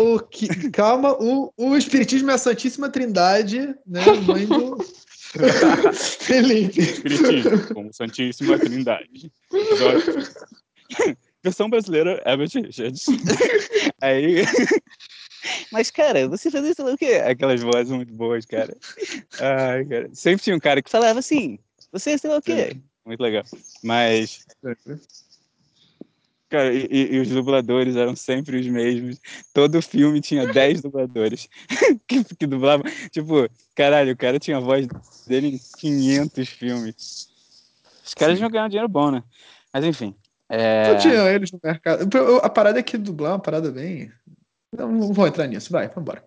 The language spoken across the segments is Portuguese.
o, calma, o, o Espiritismo é a Santíssima Trindade, né? Mãe do. Felipe. Espiritismo, como Santíssima Trindade. Versão brasileira, Herbert Richards. Aí. Mas, cara, você fazia isso o quê? Aquelas vozes muito boas, cara. Ai, cara. Sempre tinha um cara que falava assim: você sei lá o quê? Muito legal. Mas. Cara, e, e, os dubladores eram sempre os mesmos. Todo filme tinha 10 dubladores que, que dublavam. Tipo, caralho, o cara tinha a voz dele em 500 filmes. Os caras iam ganhar dinheiro bom, né? Mas enfim. É... Tinha eles no mercado. A parada é que dublar é uma parada bem. Não, não vou entrar nisso, vai, vambora.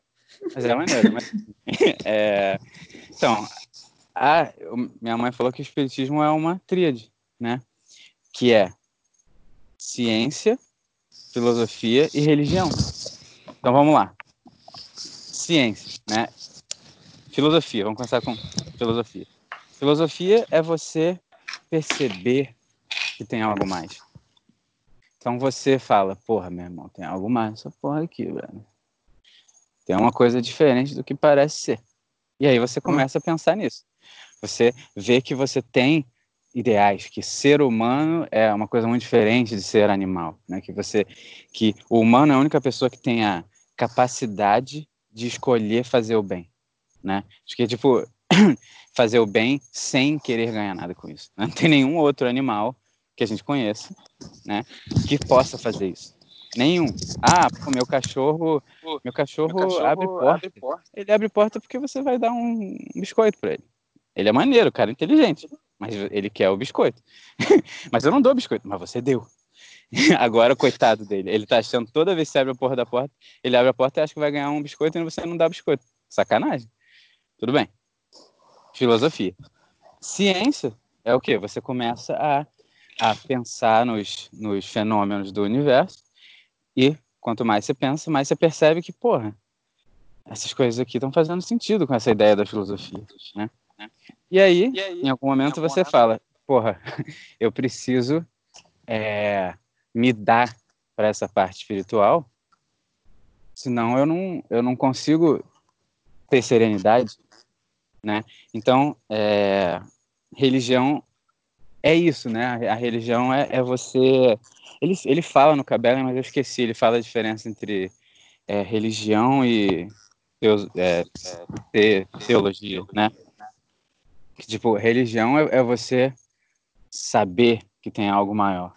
Mas é maneiro, mas. é... Então, a... minha mãe falou que o espiritismo é uma tríade, né? Que é ciência, filosofia e religião. Então vamos lá. Ciência, né? Filosofia, vamos começar com filosofia. Filosofia é você perceber que tem algo mais. Então você fala, porra, meu irmão, tem algo mais essa porra aqui, velho. Tem uma coisa diferente do que parece ser. E aí você começa a pensar nisso. Você vê que você tem ideais, que ser humano é uma coisa muito diferente de ser animal, né? Que você, que o humano é a única pessoa que tem a capacidade de escolher fazer o bem, né? Acho que tipo fazer o bem sem querer ganhar nada com isso. Né? Não tem nenhum outro animal que a gente conheça, né, que possa fazer isso. Nenhum. Ah, pô, meu cachorro, meu cachorro, meu cachorro abre, porta. abre, porta. Ele abre porta porque você vai dar um biscoito para ele. Ele é maneiro, cara, inteligente mas ele quer o biscoito. mas eu não dou biscoito, mas você deu. Agora, coitado dele, ele tá achando toda vez que você abre a porta da porta, ele abre a porta e acha que vai ganhar um biscoito e você não dá biscoito. Sacanagem. Tudo bem. Filosofia. Ciência é o que? Você começa a, a pensar nos, nos fenômenos do universo e quanto mais você pensa, mais você percebe que, porra, essas coisas aqui estão fazendo sentido com essa ideia da filosofia, né? E aí, e aí em algum momento em algum você momento... fala, porra, eu preciso é, me dar para essa parte espiritual, senão eu não, eu não consigo ter serenidade, né? Então, é, religião é isso, né? A religião é, é, você... Ele, ele fala no Cabela, mas eu esqueci, ele fala a diferença entre é, religião e é, é, teologia, né? Que tipo religião é, é, você saber que tem algo maior,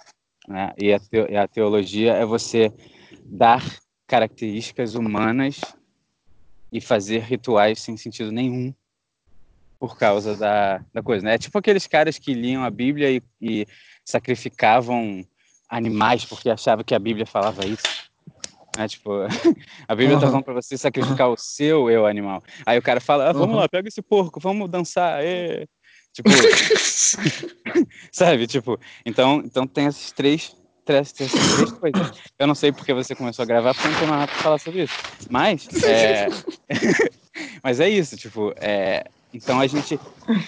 né? E a, te, e a teologia é você dar características humanas e fazer rituais sem sentido nenhum por causa da, da coisa, né? É tipo aqueles caras que liam a Bíblia e, e sacrificavam animais porque achavam que a Bíblia falava isso. Né? Tipo, a Bíblia uhum. tá falando para você sacrificar o seu eu animal. Aí o cara fala, ah, vamos uhum. lá, pega esse porco, vamos dançar. É. Tipo, sabe? Tipo, então, então tem esses três, três, três, três coisas. Eu não sei porque você começou a gravar, porque não tem mais nada pra falar sobre isso. Mas, é... mas é isso, tipo, é... então a gente,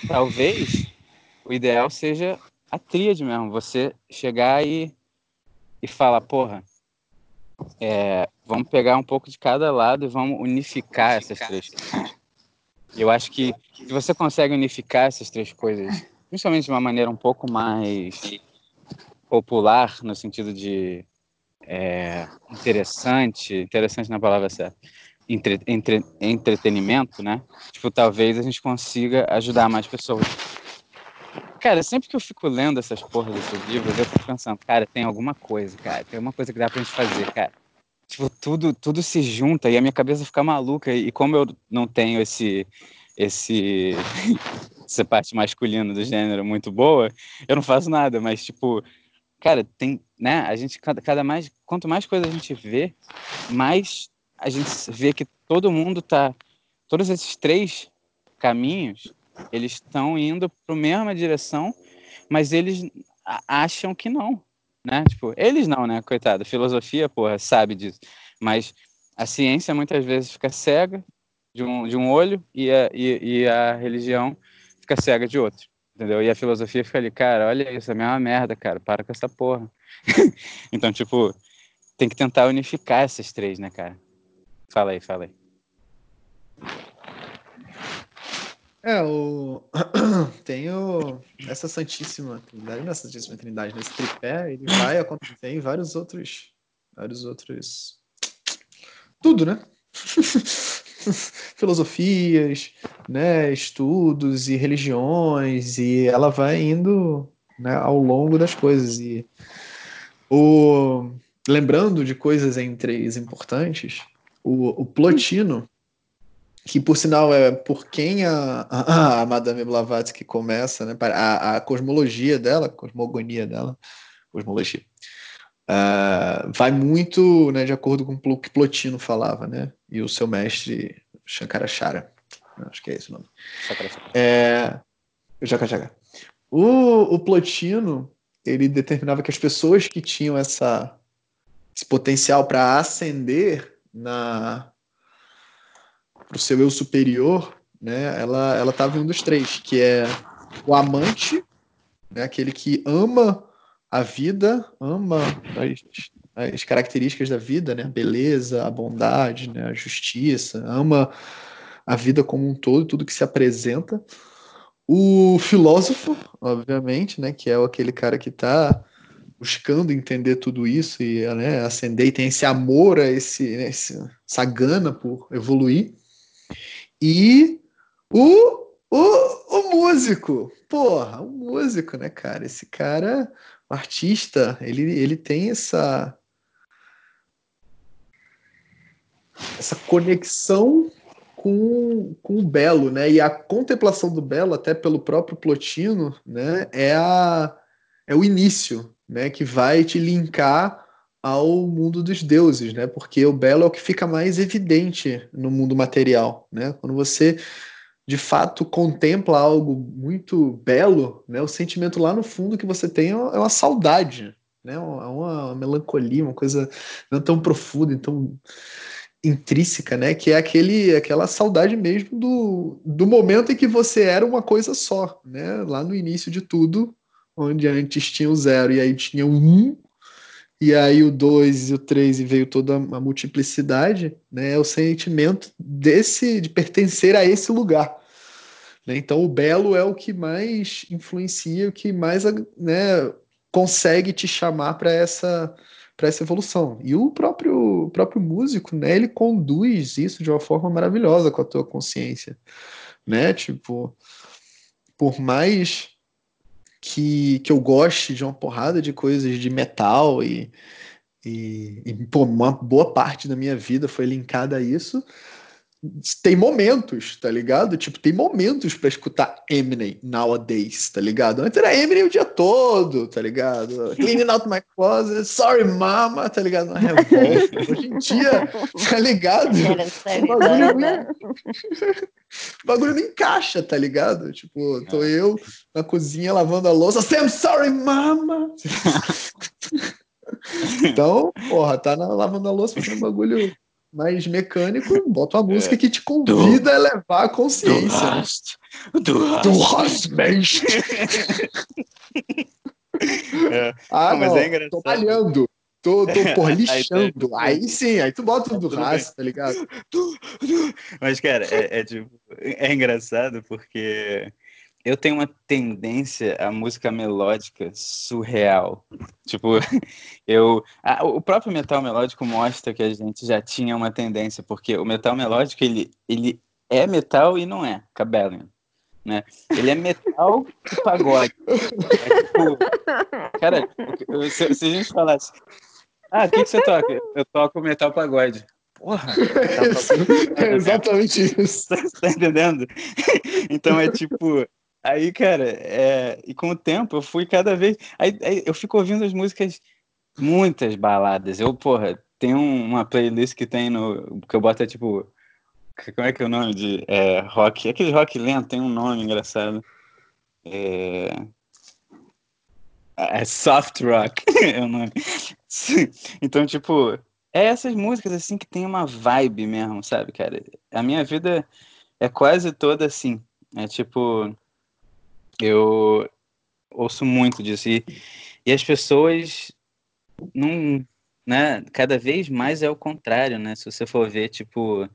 talvez, o ideal seja a tríade mesmo, você chegar e, e falar, porra, é, vamos pegar um pouco de cada lado e vamos unificar essas três coisas. Eu acho que se você consegue unificar essas três coisas, principalmente de uma maneira um pouco mais popular, no sentido de é, interessante, interessante na palavra certa, entre, entre, entretenimento, né? Tipo, talvez a gente consiga ajudar mais pessoas. Cara, sempre que eu fico lendo essas porras desses livros, eu fico pensando, cara, tem alguma coisa, cara, tem alguma coisa que dá pra gente fazer, cara. Tipo, tudo, tudo se junta e a minha cabeça fica maluca. E como eu não tenho esse, esse, essa parte masculina do gênero muito boa, eu não faço nada, mas, tipo, cara, tem, né, a gente, cada, cada mais, quanto mais coisa a gente vê, mais a gente vê que todo mundo tá, todos esses três caminhos eles estão indo para a mesma direção, mas eles acham que não, né? Tipo, eles não, né? Coitado, filosofia, porra, sabe disso. Mas a ciência muitas vezes fica cega de um, de um olho e a, e, e a religião fica cega de outro, entendeu? E a filosofia fica ali, cara, olha isso, é a mesma merda, cara, para com essa porra. então, tipo, tem que tentar unificar essas três, né, cara? Fala aí, fala aí. É, o... tem o... essa Santíssima Trindade, não é Santíssima Trindade, nesse tripé, ele vai acontecer em vários outros, vários outros, tudo, né? Filosofias, né, estudos e religiões, e ela vai indo né, ao longo das coisas. E o... lembrando de coisas em três importantes, o, o Plotino, que por sinal é por quem a, a, a Madame Blavatsky começa, né, a, a cosmologia dela, a cosmogonia dela, cosmologia, uh, vai muito né, de acordo com o que Plotino falava, né, e o seu mestre Shankaracharya, acho que é esse o nome. É. O, o Plotino, ele determinava que as pessoas que tinham essa, esse potencial para ascender na para o seu eu superior, né, ela ela em um dos três, que é o amante, né, aquele que ama a vida, ama as, as características da vida, né, a beleza, a bondade, né, a justiça, ama a vida como um todo, tudo que se apresenta. O filósofo, obviamente, né, que é aquele cara que está buscando entender tudo isso e né, ascender e tem esse amor a esse, né, essa gana por evoluir. E o, o, o músico, porra, o músico, né, cara? Esse cara, o artista, ele, ele tem essa essa conexão com, com o belo, né? E a contemplação do belo, até pelo próprio Plotino, né, é a é o início, né, que vai te linkar ao mundo dos deuses, né? Porque o belo é o que fica mais evidente no mundo material, né? Quando você de fato contempla algo muito belo, né? O sentimento lá no fundo que você tem é uma é saudade, né? É uma melancolia, uma coisa não tão profunda, então intrínseca, né? Que é aquele, aquela saudade mesmo do, do momento em que você era uma coisa só, né? Lá no início de tudo, onde antes tinha o zero e aí tinha o um, e aí o 2 e o 3 e veio toda a multiplicidade, né? É o sentimento desse de pertencer a esse lugar. Né? Então o belo é o que mais influencia, o que mais né, consegue te chamar para essa para essa evolução. E o próprio o próprio músico, né, ele conduz isso de uma forma maravilhosa com a tua consciência, né? Tipo, por mais que, que eu goste de uma porrada de coisas de metal e, e, e pô, uma boa parte da minha vida foi linkada a isso tem momentos, tá ligado? Tipo, tem momentos para escutar Eminem nowadays, tá ligado? Antes era Eminem o dia todo, tá ligado? Cleaning out my closet, sorry mama, tá ligado? Uma revolta. Hoje em dia, tá ligado? O bagulho, não... o bagulho não encaixa, tá ligado? Tipo, tô é. eu na cozinha lavando a louça, I'm sorry mama. então, porra, tá na, lavando a louça fazendo bagulho mais mecânico, bota uma música é. que te convida a levar a consciência. Du né? hast Mensch. é. Ah, não, mas é engraçado. Tô malhando. Tô, tô por lixando. aí, aí, sim, aí tu bota o do raço, tá ligado? Mas, cara, é, é, tipo, é engraçado porque eu tenho uma tendência à música melódica surreal. Tipo, eu. A, o próprio metal melódico mostra que a gente já tinha uma tendência, porque o metal melódico ele, ele é metal e não é, Cabellion. Né? Ele é metal e pagode. É tipo, cara, se, se, a gente falasse, ah, o que, que você toca? Eu toco metal pagode. Porra! Tá é exatamente isso. Você tá entendendo? Então é tipo, Aí, cara, é... e com o tempo eu fui cada vez. Aí, aí, eu fico ouvindo as músicas, muitas baladas. Eu, porra, tem uma playlist que tem no. que eu boto é tipo. Como é que é o nome de é, rock? Aquele rock lento tem um nome engraçado. É, é soft rock é o nome. Então, tipo, é essas músicas assim que tem uma vibe mesmo, sabe, cara? A minha vida é quase toda assim. É tipo eu ouço muito disso. E, e as pessoas não, né, cada vez mais é o contrário, né? Se você for ver, tipo,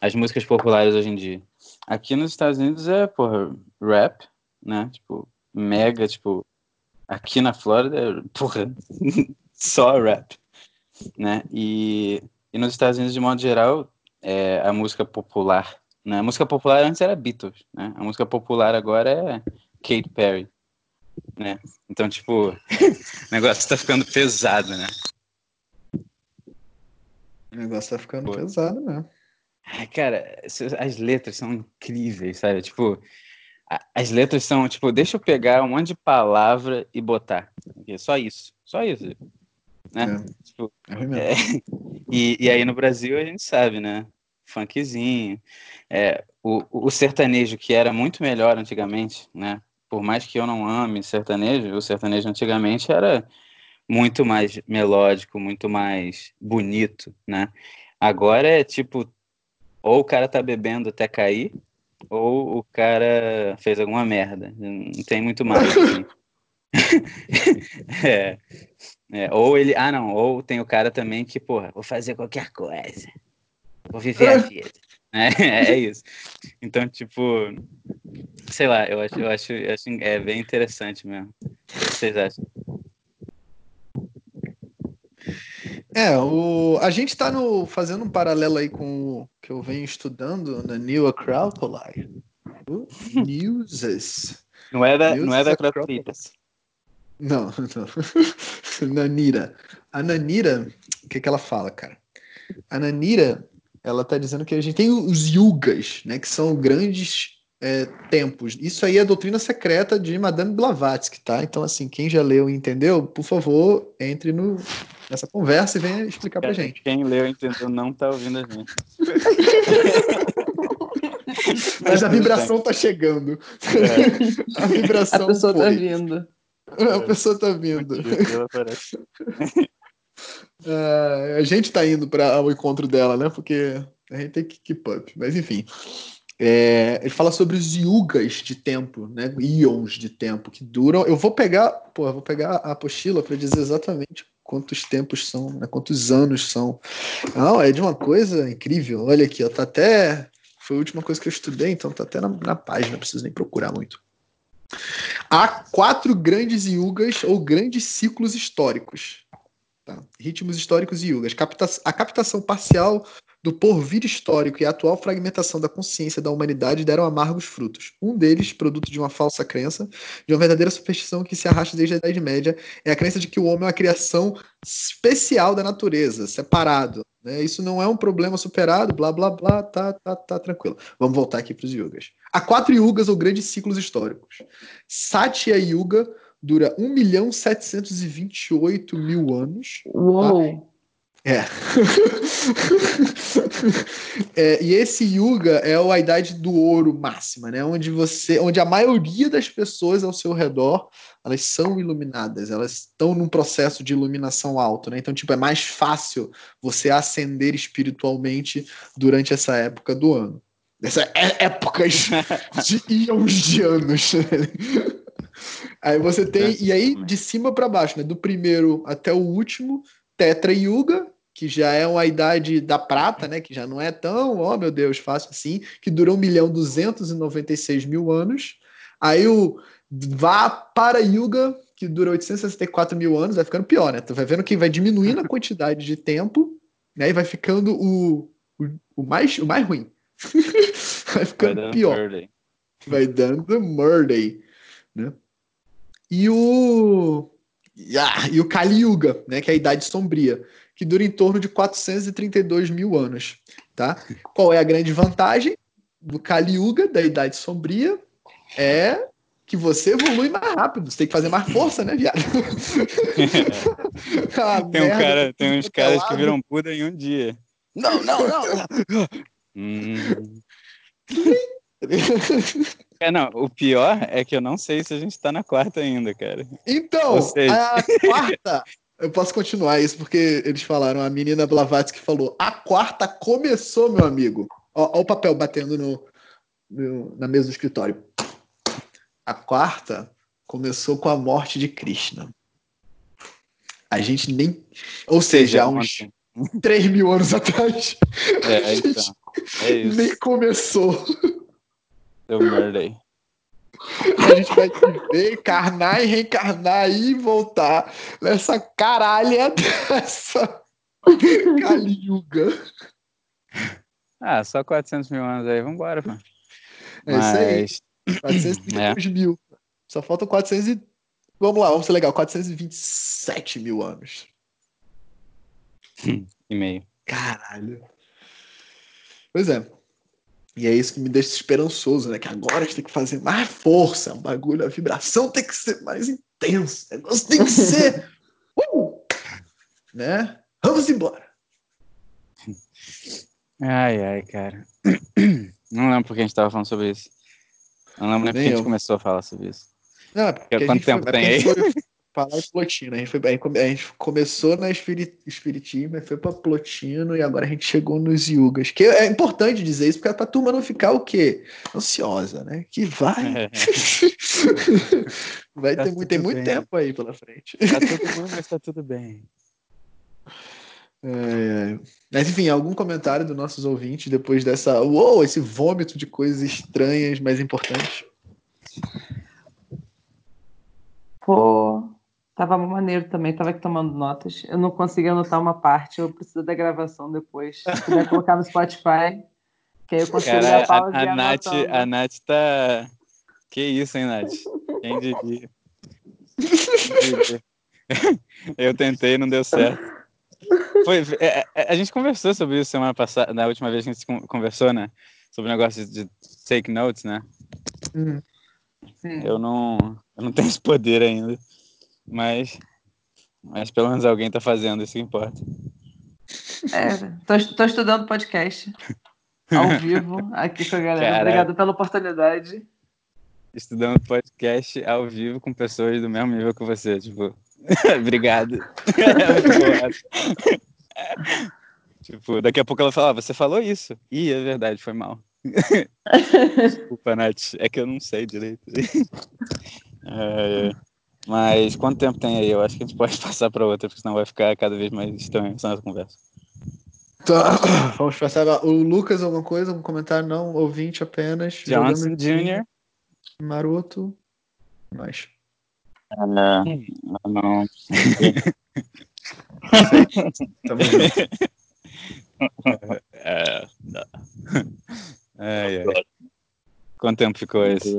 as músicas populares hoje em dia. Aqui nos Estados Unidos é, porra, rap, né? Tipo, mega, tipo, aqui na Flórida, porra, só rap, né? E, e nos Estados Unidos, de modo geral, é, a música popular, né? A música popular antes era Beatles, né? A música popular agora é Katy Perry, né? Então, tipo, o negócio tá ficando pesado, né? O negócio tá ficando Pô. pesado mesmo. Ai, cara, as letras são incríveis, sabe? Tipo, as letras são, tipo, deixa eu pegar um monte de palavra e botar. Só isso. Só isso. Né? É. Tipo, é, e, e aí no Brasil a gente sabe, né? Funkzinho. É, o, o sertanejo, que era muito melhor antigamente, né? Por mais que eu não ame sertanejo, o sertanejo antigamente era muito mais melódico, muito mais bonito, né? Agora é tipo, ou o cara tá bebendo até cair, ou o cara fez alguma merda. Não tem muito mais. Assim. é, é, ou ele. Ah, não. Ou tem o cara também que, porra, vou fazer qualquer coisa. Vou viver a vida. É, é isso. Então, tipo, sei lá, eu acho, eu acho, eu acho é bem interessante mesmo. O que vocês acham? É, o, a gente está fazendo um paralelo aí com o que eu venho estudando na New Acropolis. Newses. Não é da, não é da Acropolis. Não, não. Nanira. A Nanira, o que, que ela fala, cara? A Nanira, ela tá dizendo que a gente tem os yugas, né? Que são grandes é, tempos. Isso aí é a doutrina secreta de Madame Blavatsky, tá? Então, assim, quem já leu e entendeu, por favor, entre no, nessa conversa e venha explicar pra gente. Quem leu e entendeu não tá ouvindo a gente. Mas a vibração tá chegando. É. A vibração. A pessoa tá foi. tá vindo. A pessoa tá vindo. É, a gente tá indo para o encontro dela, né? Porque a gente tem que keep up. Mas enfim. É, ele fala sobre os yugas de tempo, né? Ions de tempo que duram. Eu vou pegar, pô, vou pegar a apostila para dizer exatamente quantos tempos são, né? quantos anos são. Não, é de uma coisa incrível. Olha aqui, ó, tá até foi a última coisa que eu estudei, então tá até na, na página, não preciso nem procurar muito. Há quatro grandes yugas ou grandes ciclos históricos. Tá? Ritmos históricos e yugas. Capta a captação parcial do porvir histórico e a atual fragmentação da consciência da humanidade deram amargos frutos. Um deles, produto de uma falsa crença, de uma verdadeira superstição que se arrasta desde a Idade Média, é a crença de que o homem é uma criação especial da natureza, separado. Né? Isso não é um problema superado, blá blá blá, tá, tá, tá tranquilo. Vamos voltar aqui para os yugas. Há quatro yugas ou grandes ciclos históricos. Satya Yuga dura 1 milhão 728 mil anos. Tá? Uou! Tá? É. é. E esse Yuga é a idade do ouro máxima, né? Onde você, onde a maioria das pessoas ao seu redor, elas são iluminadas, elas estão num processo de iluminação alto, né? Então, tipo, é mais fácil você ascender espiritualmente durante essa época do ano. Essa é épocas de íons de anos. aí você tem, e aí de cima para baixo, né? Do primeiro até o último, Tetra Yuga, que já é uma idade da prata, né? Que já não é tão, oh meu Deus, fácil assim, que durou 1 milhão 296 mil anos. Aí o vá para Yuga, que dura 864 mil anos, vai ficando pior, né? Tu vai vendo que vai diminuindo a quantidade de tempo, né? E vai ficando o, o, o mais, o mais ruim. vai ficando vai pior. Murday. Vai dando Murday, né? E o ah, e o Kali Yuga, né? Que é a idade sombria que dura em torno de 432 mil anos. Tá? Qual é a grande vantagem do Kali Yuga, da Idade Sombria? É que você evolui mais rápido, você tem que fazer mais força, né, viado? tem um cara, tem uns caras que viram Buda em um dia. Não, não, não. hum. É, não, o pior é que eu não sei se a gente tá na quarta ainda, cara. Então, seja... a quarta eu posso continuar isso porque eles falaram, a menina Blavatsky falou: a quarta começou, meu amigo. Ó o papel batendo no, no, na mesa do escritório. A quarta começou com a morte de Krishna. A gente nem. Ou seja, há uns 3 mil anos atrás. É, a gente então. É isso. nem começou. Deu merda aí. A gente vai viver, encarnar e reencarnar e voltar nessa caralha dessa Kali Yuga. Ah, só 400 mil anos aí, vambora, pô. É Mas... isso aí. 432 é. mil. Só faltam 400 e... Vamos lá, vamos ser legal. 427 mil anos. e meio. Caralho. Pois é. E é isso que me deixa esperançoso, né? Que agora a gente tem que fazer mais força. O bagulho, a vibração tem que ser mais intensa. O negócio tem que ser. Uh! Né? Vamos embora. Ai, ai, cara. Não lembro porque a gente tava falando sobre isso. Não lembro nem porque a gente começou a falar sobre isso. Não, porque Quanto tempo foi, tem aí? Foi falar em Plotino. A gente, foi, a gente começou na espirit, Espiritismo, foi pra Plotino e agora a gente chegou nos Yugas. Que é importante dizer isso, porque é pra turma não ficar o quê? Ansiosa, né? Que vai. vai tá ter muito, tem muito tempo aí pela frente. Tá tudo bom, mas tá tudo bem. É, é. Mas enfim, algum comentário dos nossos ouvintes depois dessa. Uou, esse vômito de coisas estranhas, mas importantes? Pô, tava maneiro também, tava aqui tomando notas. Eu não consegui anotar uma parte, eu preciso da gravação depois. Se puder colocar no Spotify, que aí eu consigo Cara, dar pausa a, a, Nath, a Nath tá. Que isso, hein, Nath? Quem diria? Eu tentei, não deu certo. Foi, é, é, a gente conversou sobre isso semana passada, na última vez que a gente conversou, né? Sobre o negócio de, de take notes, né? Hum. Eu não, eu não tenho esse poder ainda, mas, mas pelo menos alguém tá fazendo, isso que importa. É, tô, tô estudando podcast ao vivo aqui com a galera. Caraca. Obrigado pela oportunidade. Estudando podcast ao vivo com pessoas do mesmo nível que você, tipo. Obrigado. tipo, daqui a pouco ela fala, ah, você falou isso. Ih, é verdade, foi mal. Desculpa, Nath, é que eu não sei direito. é, é. Mas quanto tempo tem aí? Eu acho que a gente pode passar para outra, porque senão vai ficar cada vez mais estranha essa conversa. Tá, vamos passar. O Lucas, alguma coisa? Algum comentário? Não, ouvinte apenas. Johnson Jr. Maroto. Mais. Ah, não. Ah, não. é, não. É, é. Quanto tempo ficou esse?